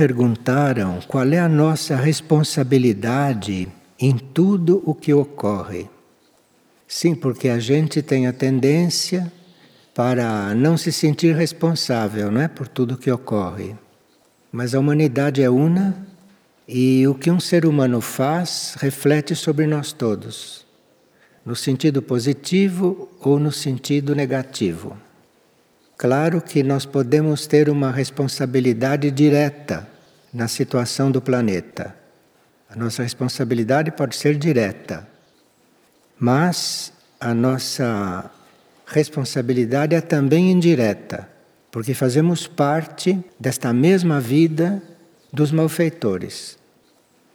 perguntaram qual é a nossa responsabilidade em tudo o que ocorre. Sim, porque a gente tem a tendência para não se sentir responsável, não é, por tudo que ocorre. Mas a humanidade é una e o que um ser humano faz reflete sobre nós todos, no sentido positivo ou no sentido negativo. Claro que nós podemos ter uma responsabilidade direta na situação do planeta. A nossa responsabilidade pode ser direta, mas a nossa responsabilidade é também indireta, porque fazemos parte desta mesma vida dos malfeitores.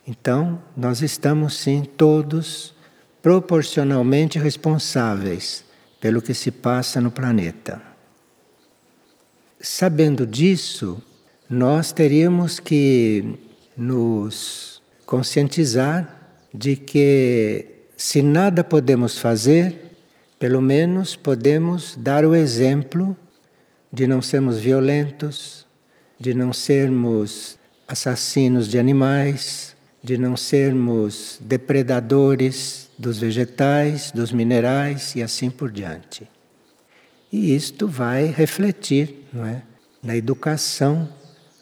Então, nós estamos sim todos proporcionalmente responsáveis pelo que se passa no planeta. Sabendo disso, nós teríamos que nos conscientizar de que, se nada podemos fazer, pelo menos podemos dar o exemplo de não sermos violentos, de não sermos assassinos de animais, de não sermos depredadores dos vegetais, dos minerais e assim por diante. E isto vai refletir não é, na educação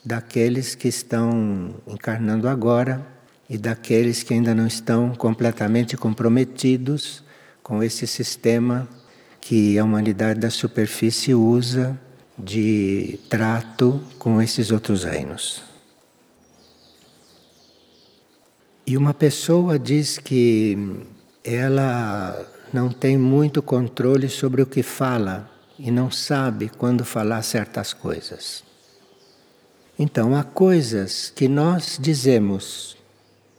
daqueles que estão encarnando agora e daqueles que ainda não estão completamente comprometidos com esse sistema que a humanidade da superfície usa de trato com esses outros reinos. E uma pessoa diz que ela não tem muito controle sobre o que fala e não sabe quando falar certas coisas. Então, há coisas que nós dizemos,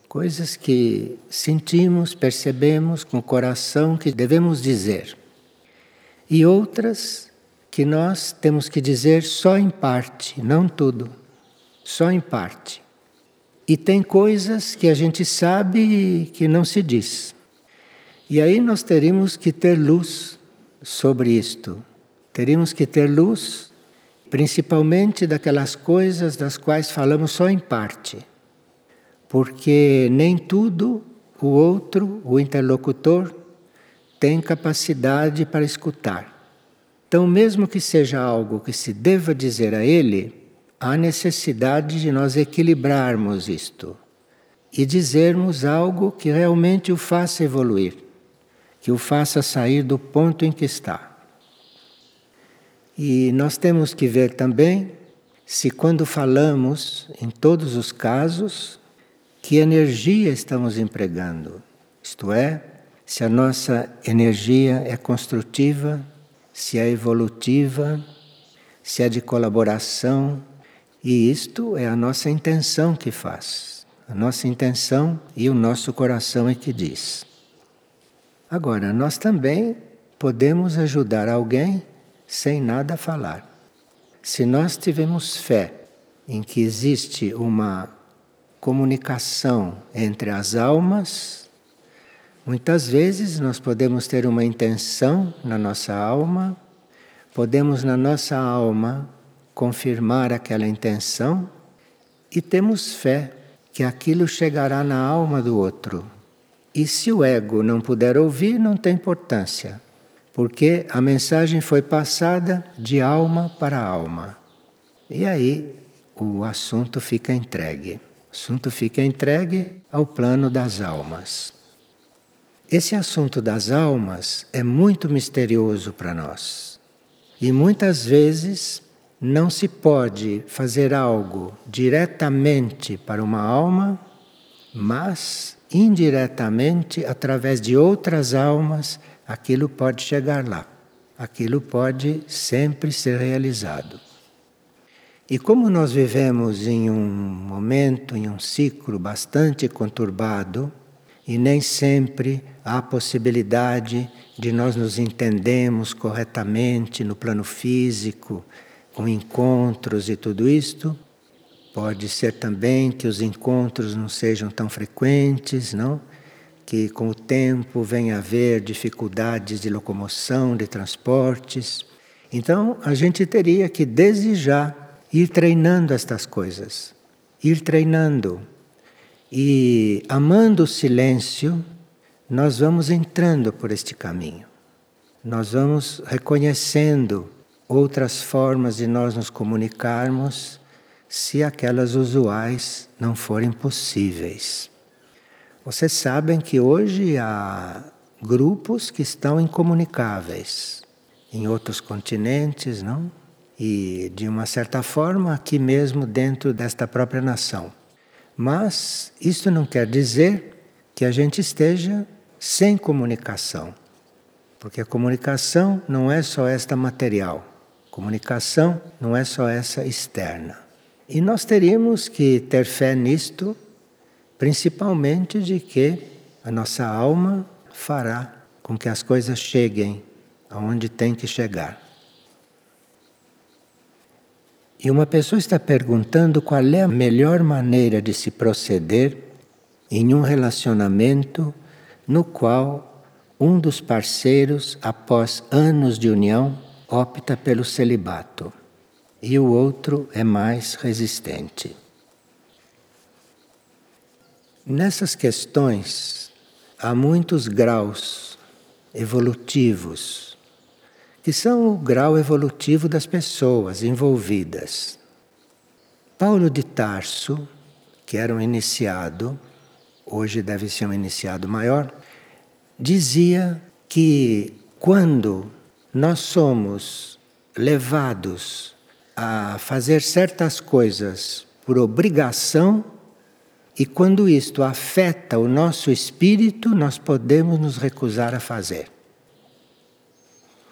coisas que sentimos, percebemos com o coração que devemos dizer, e outras que nós temos que dizer só em parte, não tudo, só em parte. E tem coisas que a gente sabe que não se diz. E aí nós teríamos que ter luz sobre isto, Teríamos que ter luz, principalmente daquelas coisas das quais falamos só em parte. Porque nem tudo o outro, o interlocutor, tem capacidade para escutar. Então, mesmo que seja algo que se deva dizer a ele, há necessidade de nós equilibrarmos isto e dizermos algo que realmente o faça evoluir, que o faça sair do ponto em que está. E nós temos que ver também se, quando falamos, em todos os casos, que energia estamos empregando. Isto é, se a nossa energia é construtiva, se é evolutiva, se é de colaboração. E isto é a nossa intenção que faz. A nossa intenção e o nosso coração é que diz. Agora, nós também podemos ajudar alguém sem nada falar. Se nós tivermos fé em que existe uma comunicação entre as almas, muitas vezes nós podemos ter uma intenção na nossa alma, podemos na nossa alma confirmar aquela intenção e temos fé que aquilo chegará na alma do outro. E se o ego não puder ouvir, não tem importância porque a mensagem foi passada de alma para alma. E aí o assunto fica entregue. O assunto fica entregue ao plano das almas. Esse assunto das almas é muito misterioso para nós. E muitas vezes não se pode fazer algo diretamente para uma alma, mas indiretamente através de outras almas aquilo pode chegar lá, aquilo pode sempre ser realizado. E como nós vivemos em um momento, em um ciclo bastante conturbado, e nem sempre há possibilidade de nós nos entendermos corretamente no plano físico, com encontros e tudo isto, pode ser também que os encontros não sejam tão frequentes, não? Que com o tempo vem a haver dificuldades de locomoção, de transportes. Então a gente teria que desejar ir treinando estas coisas, ir treinando. E amando o silêncio, nós vamos entrando por este caminho. Nós vamos reconhecendo outras formas de nós nos comunicarmos se aquelas usuais não forem possíveis. Vocês sabem que hoje há grupos que estão incomunicáveis em outros continentes, não? E de uma certa forma aqui mesmo dentro desta própria nação. Mas isto não quer dizer que a gente esteja sem comunicação. Porque a comunicação não é só esta material. Comunicação não é só essa externa. E nós teríamos que ter fé nisto, principalmente de que a nossa alma fará com que as coisas cheguem aonde tem que chegar. E uma pessoa está perguntando qual é a melhor maneira de se proceder em um relacionamento no qual um dos parceiros, após anos de união, opta pelo celibato e o outro é mais resistente. Nessas questões há muitos graus evolutivos que são o grau evolutivo das pessoas envolvidas. Paulo de Tarso, que era um iniciado, hoje deve ser um iniciado maior, dizia que quando nós somos levados a fazer certas coisas por obrigação, e quando isto afeta o nosso espírito, nós podemos nos recusar a fazer.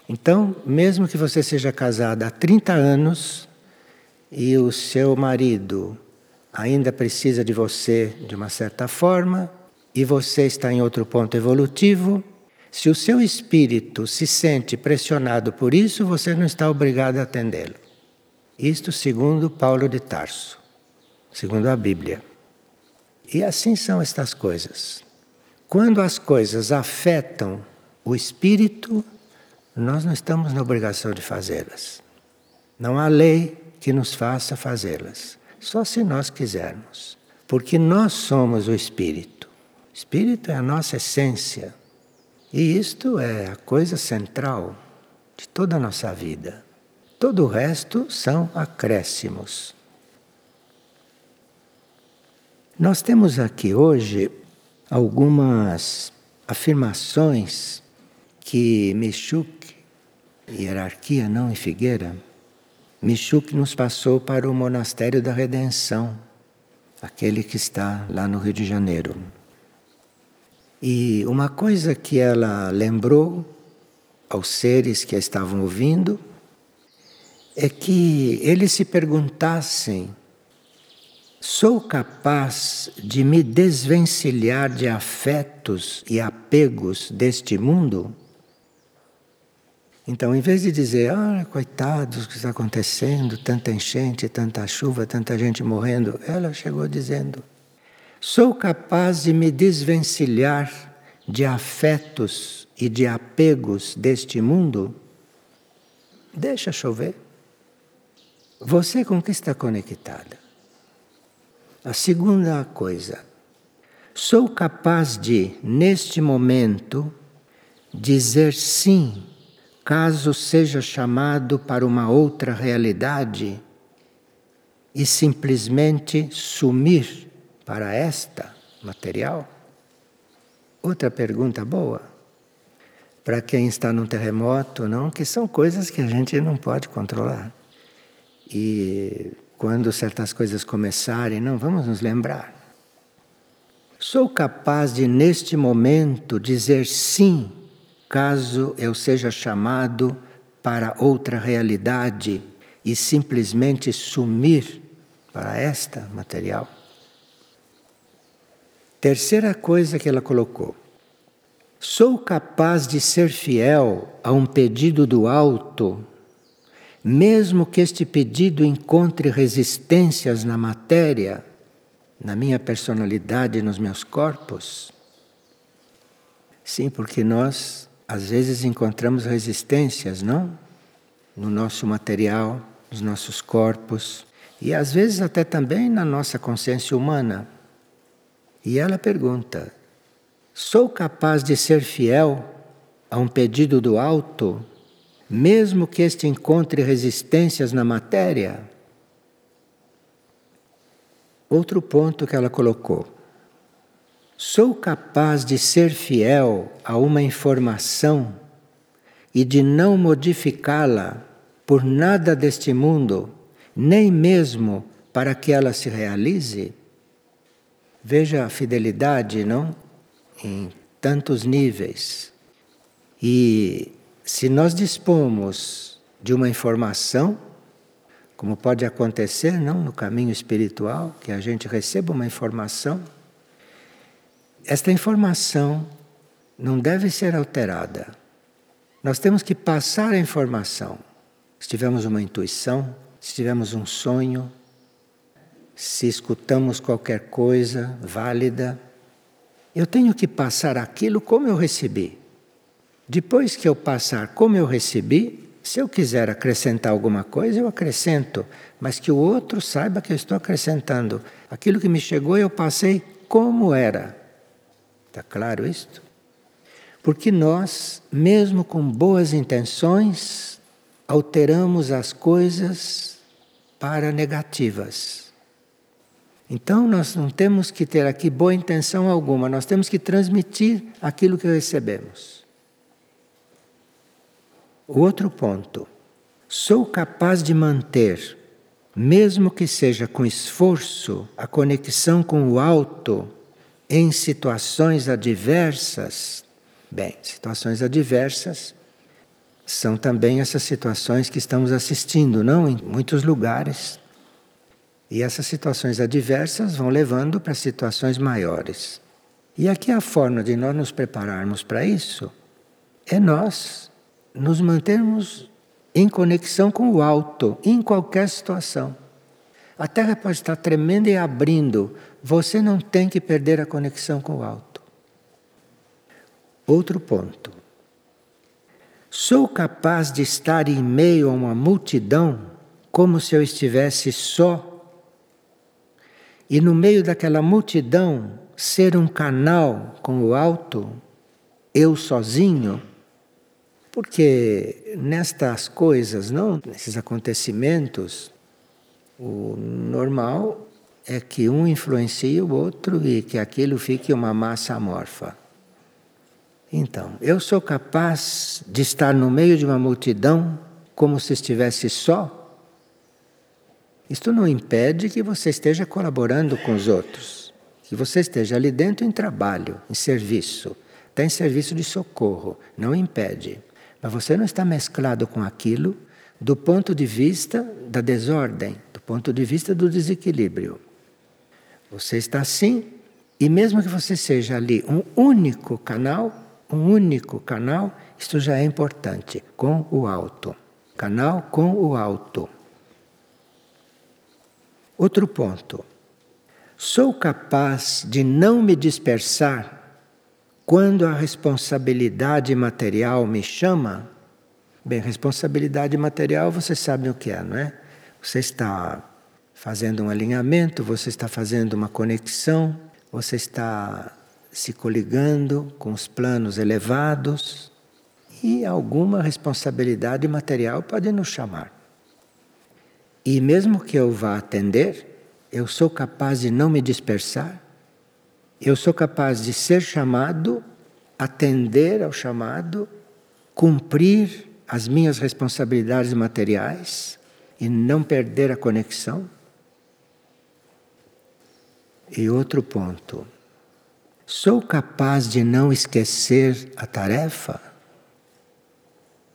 Então, mesmo que você seja casada há 30 anos e o seu marido ainda precisa de você de uma certa forma e você está em outro ponto evolutivo, se o seu espírito se sente pressionado por isso, você não está obrigado a atendê-lo. Isto segundo Paulo de Tarso, segundo a Bíblia. E assim são estas coisas. Quando as coisas afetam o espírito, nós não estamos na obrigação de fazê-las. Não há lei que nos faça fazê-las, só se nós quisermos. Porque nós somos o Espírito. O Espírito é a nossa essência. E isto é a coisa central de toda a nossa vida. Todo o resto são acréscimos. Nós temos aqui hoje algumas afirmações que Michuk hierarquia não em Figueira, Michuk nos passou para o Monastério da Redenção, aquele que está lá no Rio de Janeiro. E uma coisa que ela lembrou aos seres que a estavam ouvindo é que eles se perguntassem: sou capaz de me desvencilhar de afetos e apegos deste mundo? Então, em vez de dizer, ah, coitados, o que está acontecendo, tanta enchente, tanta chuva, tanta gente morrendo, ela chegou dizendo: sou capaz de me desvencilhar de afetos e de apegos deste mundo? Deixa chover. Você com que está conectada? A segunda coisa, sou capaz de, neste momento, dizer sim caso seja chamado para uma outra realidade e simplesmente sumir para esta material? Outra pergunta boa. Para quem está num terremoto, não, que são coisas que a gente não pode controlar. E quando certas coisas começarem, não vamos nos lembrar. Sou capaz de, neste momento, dizer sim caso eu seja chamado para outra realidade e simplesmente sumir para esta material? Terceira coisa que ela colocou: sou capaz de ser fiel a um pedido do alto, mesmo que este pedido encontre resistências na matéria, na minha personalidade nos meus corpos? Sim, porque nós às vezes encontramos resistências, não? No nosso material, nos nossos corpos. e às vezes até também na nossa consciência humana. E ela pergunta: sou capaz de ser fiel a um pedido do alto, mesmo que este encontre resistências na matéria? Outro ponto que ela colocou. Sou capaz de ser fiel a uma informação e de não modificá-la por nada deste mundo nem mesmo para que ela se realize? Veja a fidelidade, não? Em tantos níveis. E se nós dispomos de uma informação, como pode acontecer, não, no caminho espiritual, que a gente receba uma informação, esta informação não deve ser alterada. Nós temos que passar a informação. Se tivermos uma intuição, se tivemos um sonho, se escutamos qualquer coisa válida, eu tenho que passar aquilo como eu recebi. Depois que eu passar como eu recebi, se eu quiser acrescentar alguma coisa, eu acrescento, mas que o outro saiba que eu estou acrescentando. Aquilo que me chegou eu passei como era. Está claro isto? Porque nós, mesmo com boas intenções, alteramos as coisas para negativas. Então nós não temos que ter aqui boa intenção alguma, nós temos que transmitir aquilo que recebemos. O outro ponto. Sou capaz de manter, mesmo que seja com esforço, a conexão com o alto em situações adversas. Bem, situações adversas são também essas situações que estamos assistindo, não em muitos lugares. E essas situações adversas vão levando para situações maiores. E aqui a forma de nós nos prepararmos para isso é nós nos mantermos em conexão com o alto, em qualquer situação. A Terra pode estar tremendo e abrindo, você não tem que perder a conexão com o alto. Outro ponto. Sou capaz de estar em meio a uma multidão como se eu estivesse só e no meio daquela multidão ser um canal com o alto, eu sozinho? Porque nestas coisas, não, nesses acontecimentos, o normal é que um influencie o outro e que aquilo fique uma massa amorfa. Então, eu sou capaz de estar no meio de uma multidão como se estivesse só? Isto não impede que você esteja colaborando com os outros, que você esteja ali dentro em trabalho, em serviço, até em serviço de socorro, não impede. Mas você não está mesclado com aquilo do ponto de vista da desordem, do ponto de vista do desequilíbrio. Você está assim, e mesmo que você seja ali um único canal, um único canal, isto já é importante, com o alto. Canal com o alto. Outro ponto. Sou capaz de não me dispersar quando a responsabilidade material me chama? Bem, responsabilidade material você sabe o que é, não é? Você está fazendo um alinhamento, você está fazendo uma conexão, você está se coligando com os planos elevados e alguma responsabilidade material pode nos chamar. E mesmo que eu vá atender, eu sou capaz de não me dispersar, eu sou capaz de ser chamado, atender ao chamado, cumprir as minhas responsabilidades materiais e não perder a conexão. E outro ponto. Sou capaz de não esquecer a tarefa?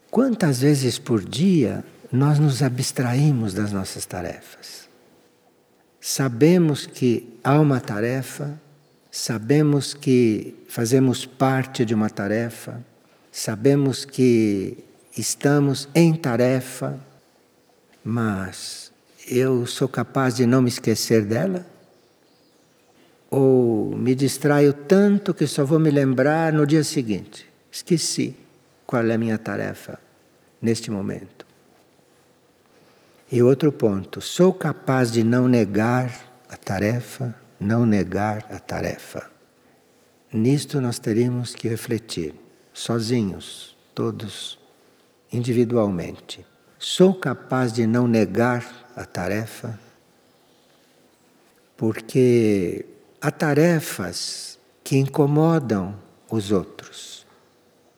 Quantas vezes por dia nós nos abstraímos das nossas tarefas? Sabemos que há uma tarefa, sabemos que fazemos parte de uma tarefa, sabemos que estamos em tarefa, mas eu sou capaz de não me esquecer dela? ou me distraio tanto que só vou me lembrar no dia seguinte. Esqueci qual é a minha tarefa neste momento. E outro ponto, sou capaz de não negar a tarefa, não negar a tarefa. Nisto nós teríamos que refletir, sozinhos, todos, individualmente. Sou capaz de não negar a tarefa? Porque há tarefas que incomodam os outros.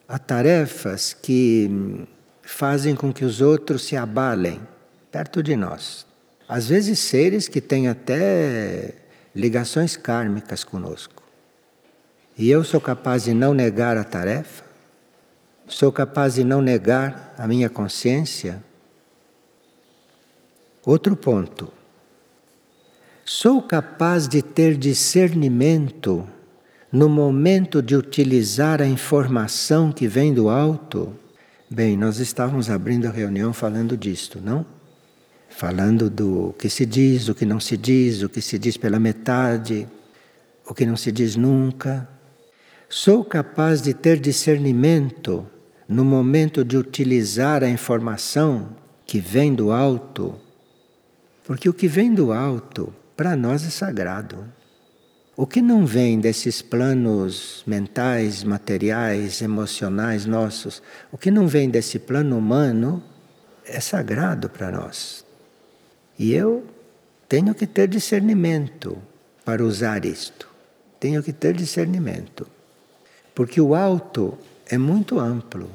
Há tarefas que fazem com que os outros se abalem perto de nós. Às vezes, seres que têm até ligações kármicas conosco. E eu sou capaz de não negar a tarefa? Sou capaz de não negar a minha consciência? Outro ponto. Sou capaz de ter discernimento no momento de utilizar a informação que vem do alto? Bem, nós estávamos abrindo a reunião falando disto, não? Falando do que se diz, o que não se diz, o que se diz pela metade, o que não se diz nunca. Sou capaz de ter discernimento no momento de utilizar a informação que vem do alto, porque o que vem do alto para nós é sagrado. O que não vem desses planos mentais, materiais, emocionais nossos, o que não vem desse plano humano, é sagrado para nós. E eu tenho que ter discernimento para usar isto. Tenho que ter discernimento. Porque o alto é muito amplo.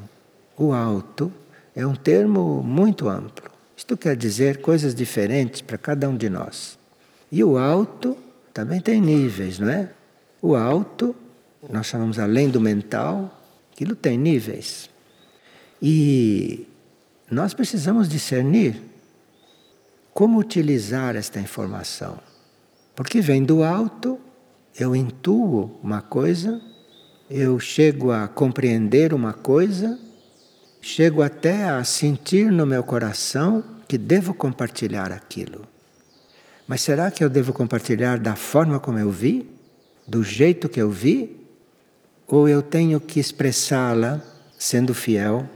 O alto é um termo muito amplo. Isto quer dizer coisas diferentes para cada um de nós. E o alto também tem níveis, não é? O alto, nós chamamos além do mental, aquilo tem níveis. E nós precisamos discernir como utilizar esta informação. Porque vem do alto, eu intuo uma coisa, eu chego a compreender uma coisa, chego até a sentir no meu coração que devo compartilhar aquilo. Mas será que eu devo compartilhar da forma como eu vi? Do jeito que eu vi? Ou eu tenho que expressá-la sendo fiel?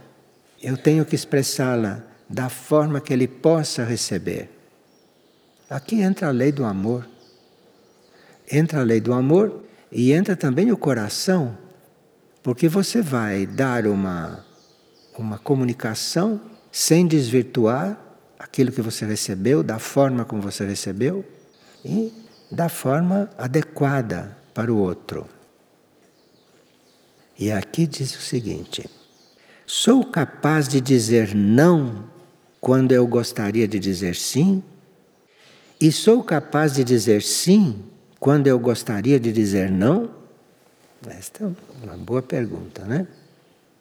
Eu tenho que expressá-la da forma que ele possa receber. Aqui entra a lei do amor. Entra a lei do amor e entra também o coração, porque você vai dar uma, uma comunicação sem desvirtuar aquilo que você recebeu, da forma como você recebeu e da forma adequada para o outro. E aqui diz o seguinte: sou capaz de dizer não quando eu gostaria de dizer sim? E sou capaz de dizer sim quando eu gostaria de dizer não? Esta é uma boa pergunta, né?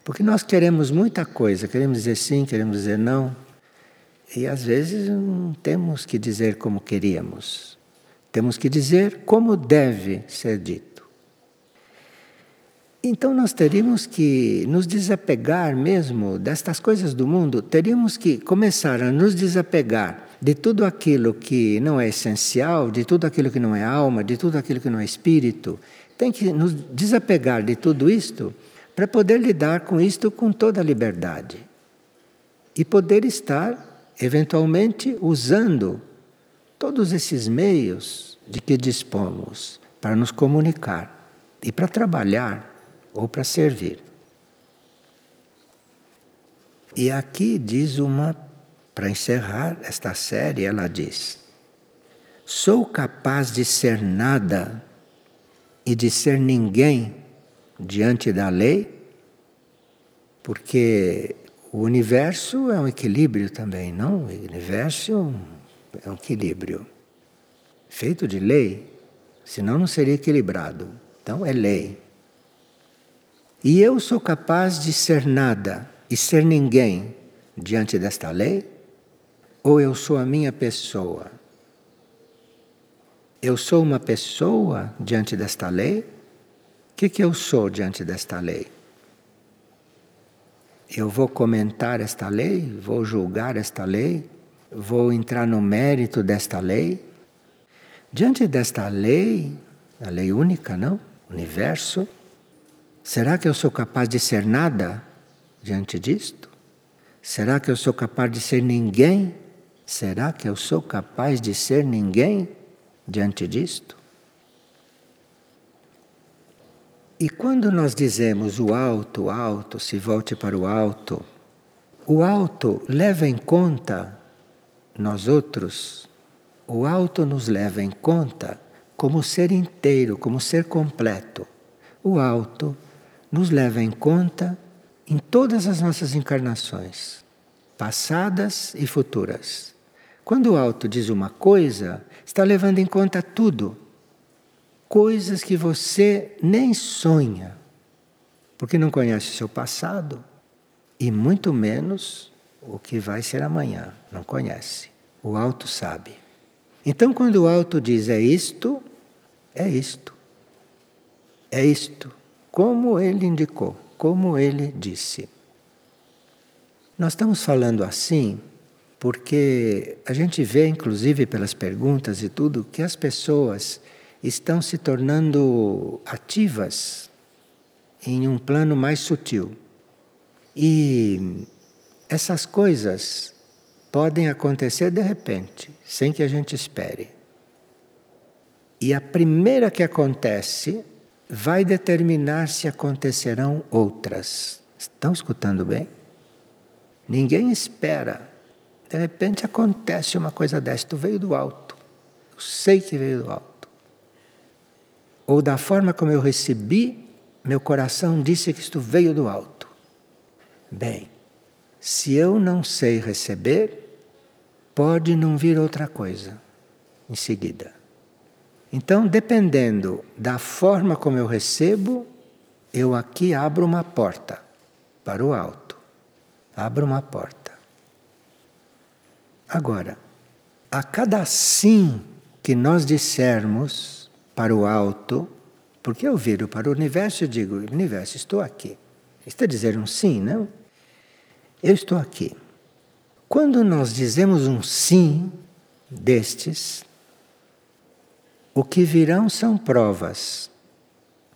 Porque nós queremos muita coisa, queremos dizer sim, queremos dizer não. E às vezes não temos que dizer como queríamos. Temos que dizer como deve ser dito. Então nós teríamos que nos desapegar mesmo destas coisas do mundo, teríamos que começar a nos desapegar de tudo aquilo que não é essencial, de tudo aquilo que não é alma, de tudo aquilo que não é espírito. Tem que nos desapegar de tudo isto para poder lidar com isto com toda a liberdade e poder estar eventualmente usando todos esses meios de que dispomos para nos comunicar e para trabalhar ou para servir. E aqui diz uma, para encerrar esta série, ela diz: Sou capaz de ser nada e de ser ninguém diante da lei, porque o universo é um equilíbrio também, não? O universo é um, equilíbrio. Feito de lei, senão não seria equilibrado. Então é lei. E eu sou capaz de ser nada e ser ninguém diante desta lei? Ou eu sou a minha pessoa? Eu sou uma pessoa diante desta lei? O que, que eu sou diante desta lei? Eu vou comentar esta lei, vou julgar esta lei, vou entrar no mérito desta lei. Diante desta lei, a lei única, não? Universo, será que eu sou capaz de ser nada diante disto? Será que eu sou capaz de ser ninguém Será que eu sou capaz de ser ninguém diante disto? E quando nós dizemos o alto, alto, se volte para o alto, o alto leva em conta nós outros, o alto nos leva em conta como ser inteiro, como ser completo. O alto nos leva em conta em todas as nossas encarnações, passadas e futuras. Quando o alto diz uma coisa, está levando em conta tudo coisas que você nem sonha, porque não conhece o seu passado e muito menos o que vai ser amanhã, não conhece. O alto sabe. Então, quando o alto diz é isto, é isto. É isto, como ele indicou, como ele disse. Nós estamos falando assim porque a gente vê, inclusive pelas perguntas e tudo, que as pessoas estão se tornando ativas em um plano mais sutil. E essas coisas podem acontecer de repente, sem que a gente espere. E a primeira que acontece vai determinar se acontecerão outras. Estão escutando bem? Ninguém espera. De repente acontece uma coisa dessa. Tu veio do alto. Eu sei que veio do alto ou da forma como eu recebi, meu coração disse que isto veio do alto. Bem, se eu não sei receber, pode não vir outra coisa em seguida. Então, dependendo da forma como eu recebo, eu aqui abro uma porta para o alto. Abro uma porta. Agora, a cada sim que nós dissermos, para o alto, porque eu viro para o universo e digo: universo, estou aqui. Está dizendo um sim, não? Eu estou aqui. Quando nós dizemos um sim destes, o que virão são provas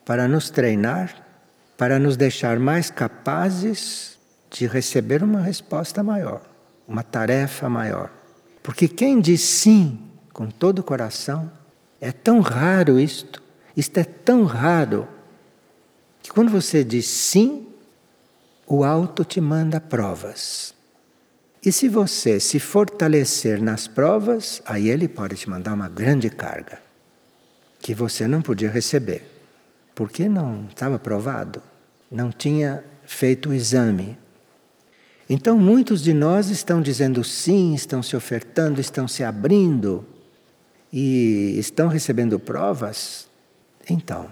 para nos treinar, para nos deixar mais capazes de receber uma resposta maior, uma tarefa maior. Porque quem diz sim com todo o coração, é tão raro isto, isto é tão raro, que quando você diz sim, o alto te manda provas. E se você se fortalecer nas provas, aí ele pode te mandar uma grande carga, que você não podia receber, porque não estava provado, não tinha feito o exame. Então muitos de nós estão dizendo sim, estão se ofertando, estão se abrindo e estão recebendo provas, então,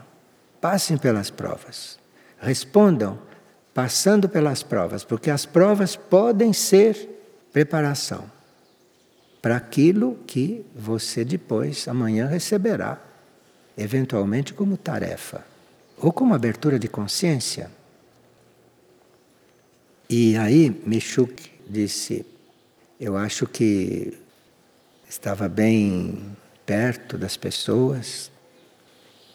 passem pelas provas. Respondam passando pelas provas, porque as provas podem ser preparação para aquilo que você depois, amanhã, receberá, eventualmente como tarefa ou como abertura de consciência. E aí, Michuk disse: Eu acho que estava bem perto das pessoas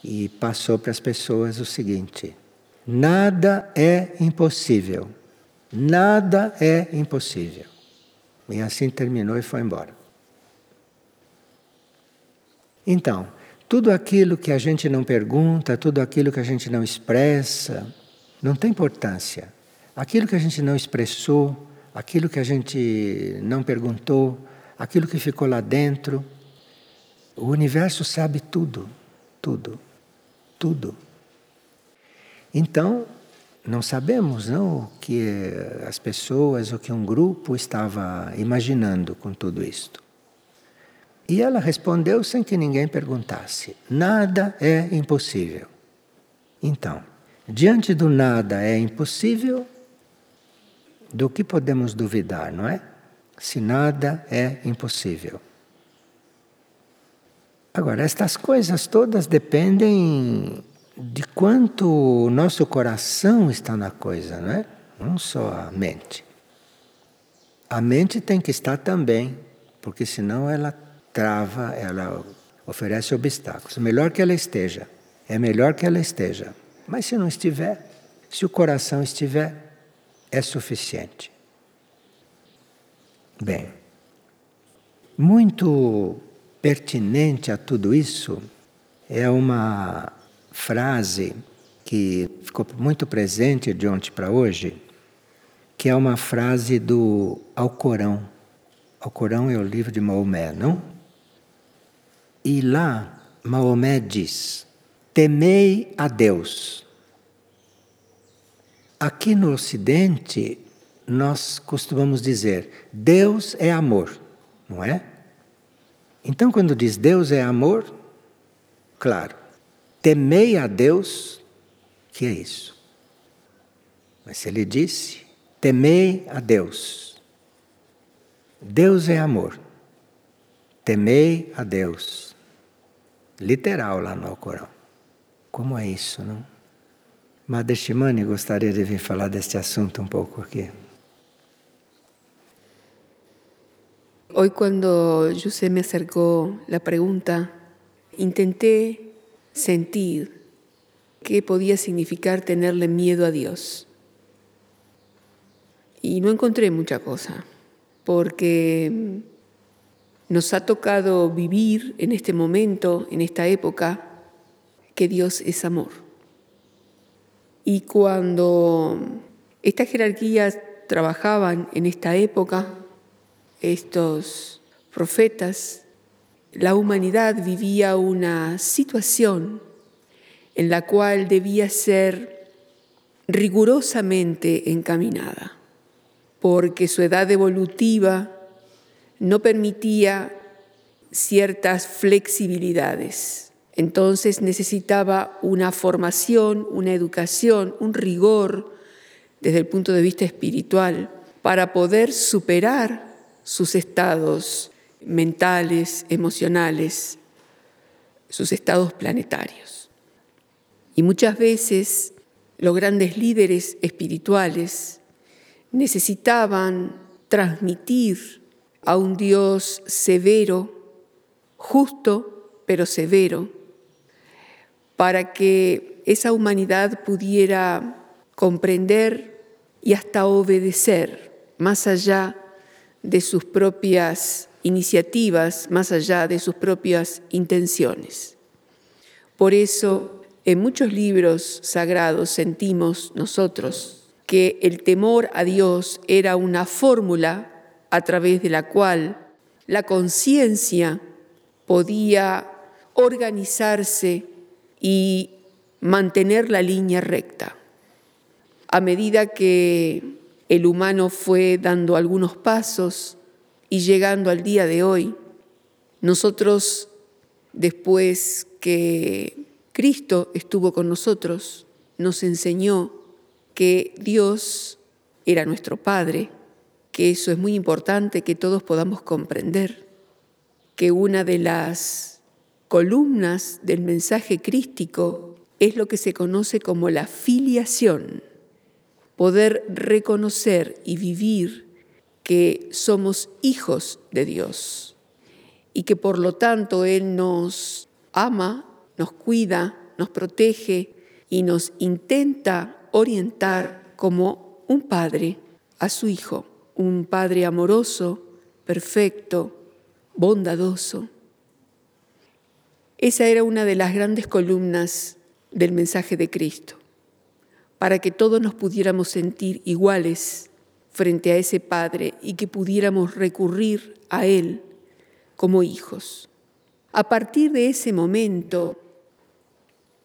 e passou para as pessoas o seguinte: nada é impossível. Nada é impossível. E assim terminou e foi embora. Então, tudo aquilo que a gente não pergunta, tudo aquilo que a gente não expressa, não tem importância. Aquilo que a gente não expressou, aquilo que a gente não perguntou, aquilo que ficou lá dentro, o universo sabe tudo, tudo, tudo. Então, não sabemos não, o que as pessoas, o que um grupo estava imaginando com tudo isto. E ela respondeu sem que ninguém perguntasse: nada é impossível. Então, diante do nada é impossível, do que podemos duvidar, não é? Se nada é impossível. Agora, estas coisas todas dependem de quanto o nosso coração está na coisa, não é? Não só a mente. A mente tem que estar também, porque senão ela trava, ela oferece obstáculos. Melhor que ela esteja, é melhor que ela esteja. Mas se não estiver, se o coração estiver, é suficiente. Bem, Muito pertinente a tudo isso é uma frase que ficou muito presente de ontem para hoje, que é uma frase do Alcorão. Alcorão é o livro de Maomé, não? E lá Maomé diz: Temei a Deus. Aqui no Ocidente, nós costumamos dizer: Deus é amor, não é? Então, quando diz Deus é amor, claro, temei a Deus, que é isso? Mas se ele disse: temei a Deus. Deus é amor. Temei a Deus. Literal lá no Alcorão. Como é isso, não? Madre Shimani gostaria de vir falar deste assunto um pouco aqui. Hoy cuando José me acercó la pregunta, intenté sentir qué podía significar tenerle miedo a Dios. Y no encontré mucha cosa, porque nos ha tocado vivir en este momento, en esta época, que Dios es amor. Y cuando estas jerarquías trabajaban en esta época, estos profetas, la humanidad vivía una situación en la cual debía ser rigurosamente encaminada, porque su edad evolutiva no permitía ciertas flexibilidades. Entonces necesitaba una formación, una educación, un rigor desde el punto de vista espiritual para poder superar sus estados mentales, emocionales, sus estados planetarios. Y muchas veces los grandes líderes espirituales necesitaban transmitir a un Dios severo, justo pero severo, para que esa humanidad pudiera comprender y hasta obedecer más allá de sus propias iniciativas, más allá de sus propias intenciones. Por eso, en muchos libros sagrados sentimos nosotros que el temor a Dios era una fórmula a través de la cual la conciencia podía organizarse y mantener la línea recta. A medida que el humano fue dando algunos pasos y llegando al día de hoy, nosotros, después que Cristo estuvo con nosotros, nos enseñó que Dios era nuestro Padre, que eso es muy importante que todos podamos comprender, que una de las columnas del mensaje crístico es lo que se conoce como la filiación poder reconocer y vivir que somos hijos de Dios y que por lo tanto Él nos ama, nos cuida, nos protege y nos intenta orientar como un padre a su hijo, un padre amoroso, perfecto, bondadoso. Esa era una de las grandes columnas del mensaje de Cristo para que todos nos pudiéramos sentir iguales frente a ese Padre y que pudiéramos recurrir a Él como hijos. A partir de ese momento,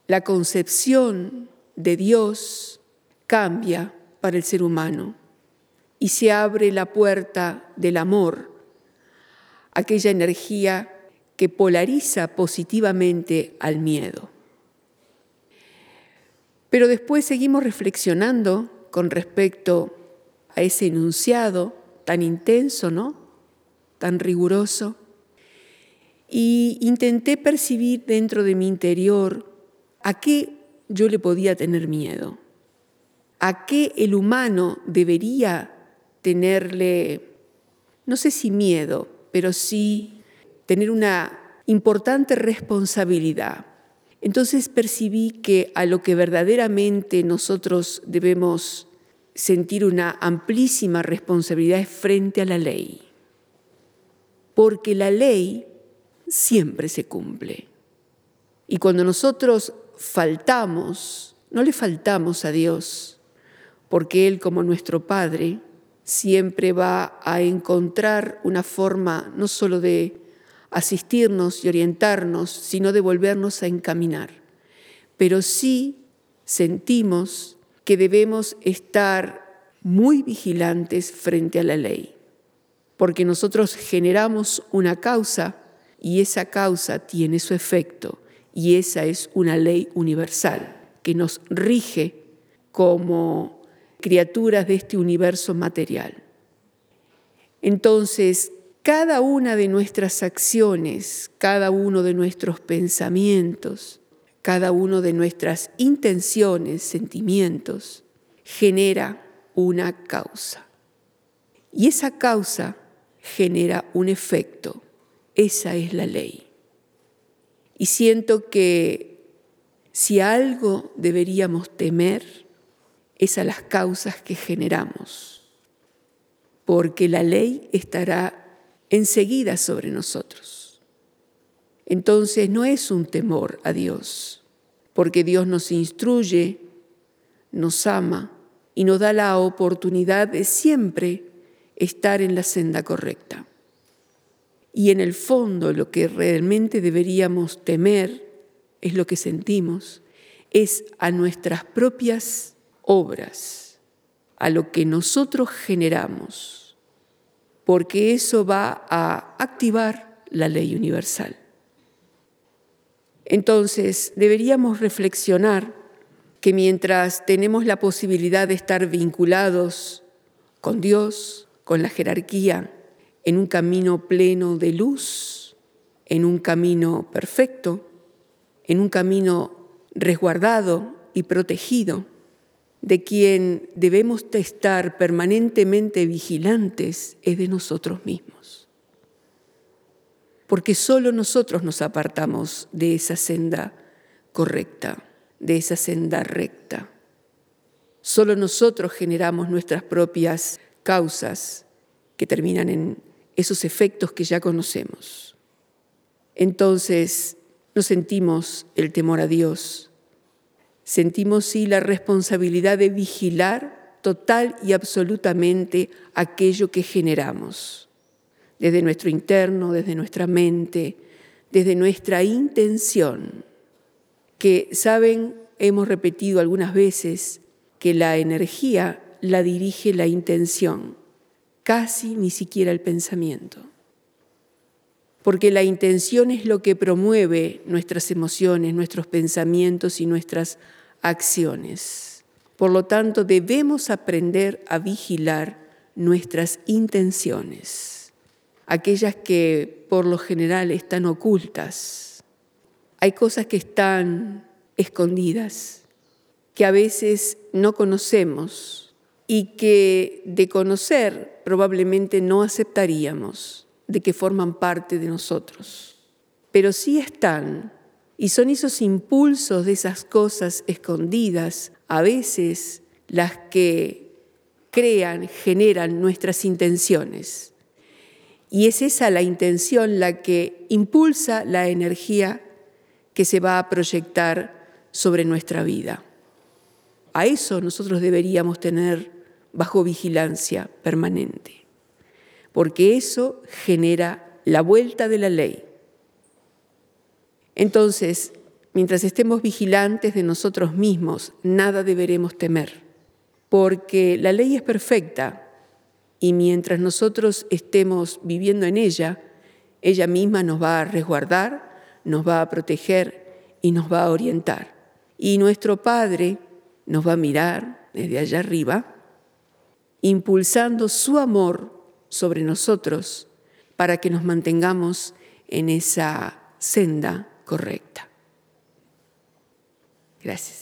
la concepción de Dios cambia para el ser humano y se abre la puerta del amor, aquella energía que polariza positivamente al miedo. Pero después seguimos reflexionando con respecto a ese enunciado tan intenso, ¿no? Tan riguroso. Y intenté percibir dentro de mi interior a qué yo le podía tener miedo, a qué el humano debería tenerle, no sé si miedo, pero sí tener una importante responsabilidad entonces percibí que a lo que verdaderamente nosotros debemos sentir una amplísima responsabilidad es frente a la ley. porque la ley siempre se cumple. Y cuando nosotros faltamos, no le faltamos a Dios, porque Él como nuestro Padre siempre va a encontrar una forma no solo de asistirnos y orientarnos, sino de volvernos a encaminar. Pero sí sentimos que debemos estar muy vigilantes frente a la ley, porque nosotros generamos una causa y esa causa tiene su efecto y esa es una ley universal que nos rige como criaturas de este universo material. Entonces, cada una de nuestras acciones, cada uno de nuestros pensamientos, cada uno de nuestras intenciones, sentimientos, genera una causa. Y esa causa genera un efecto. Esa es la ley. Y siento que si algo deberíamos temer es a las causas que generamos, porque la ley estará enseguida sobre nosotros. Entonces no es un temor a Dios, porque Dios nos instruye, nos ama y nos da la oportunidad de siempre estar en la senda correcta. Y en el fondo lo que realmente deberíamos temer es lo que sentimos, es a nuestras propias obras, a lo que nosotros generamos porque eso va a activar la ley universal. Entonces, deberíamos reflexionar que mientras tenemos la posibilidad de estar vinculados con Dios, con la jerarquía, en un camino pleno de luz, en un camino perfecto, en un camino resguardado y protegido, de quien debemos estar permanentemente vigilantes es de nosotros mismos. Porque solo nosotros nos apartamos de esa senda correcta, de esa senda recta. Solo nosotros generamos nuestras propias causas que terminan en esos efectos que ya conocemos. Entonces nos sentimos el temor a Dios, Sentimos sí la responsabilidad de vigilar total y absolutamente aquello que generamos, desde nuestro interno, desde nuestra mente, desde nuestra intención, que, saben, hemos repetido algunas veces que la energía la dirige la intención, casi ni siquiera el pensamiento. Porque la intención es lo que promueve nuestras emociones, nuestros pensamientos y nuestras acciones. Por lo tanto, debemos aprender a vigilar nuestras intenciones, aquellas que por lo general están ocultas. Hay cosas que están escondidas, que a veces no conocemos y que de conocer probablemente no aceptaríamos de que forman parte de nosotros. Pero sí están y son esos impulsos de esas cosas escondidas, a veces las que crean, generan nuestras intenciones. Y es esa la intención la que impulsa la energía que se va a proyectar sobre nuestra vida. A eso nosotros deberíamos tener bajo vigilancia permanente, porque eso genera la vuelta de la ley entonces, mientras estemos vigilantes de nosotros mismos, nada deberemos temer, porque la ley es perfecta y mientras nosotros estemos viviendo en ella, ella misma nos va a resguardar, nos va a proteger y nos va a orientar. Y nuestro Padre nos va a mirar desde allá arriba, impulsando su amor sobre nosotros para que nos mantengamos en esa senda correcta. Gracias.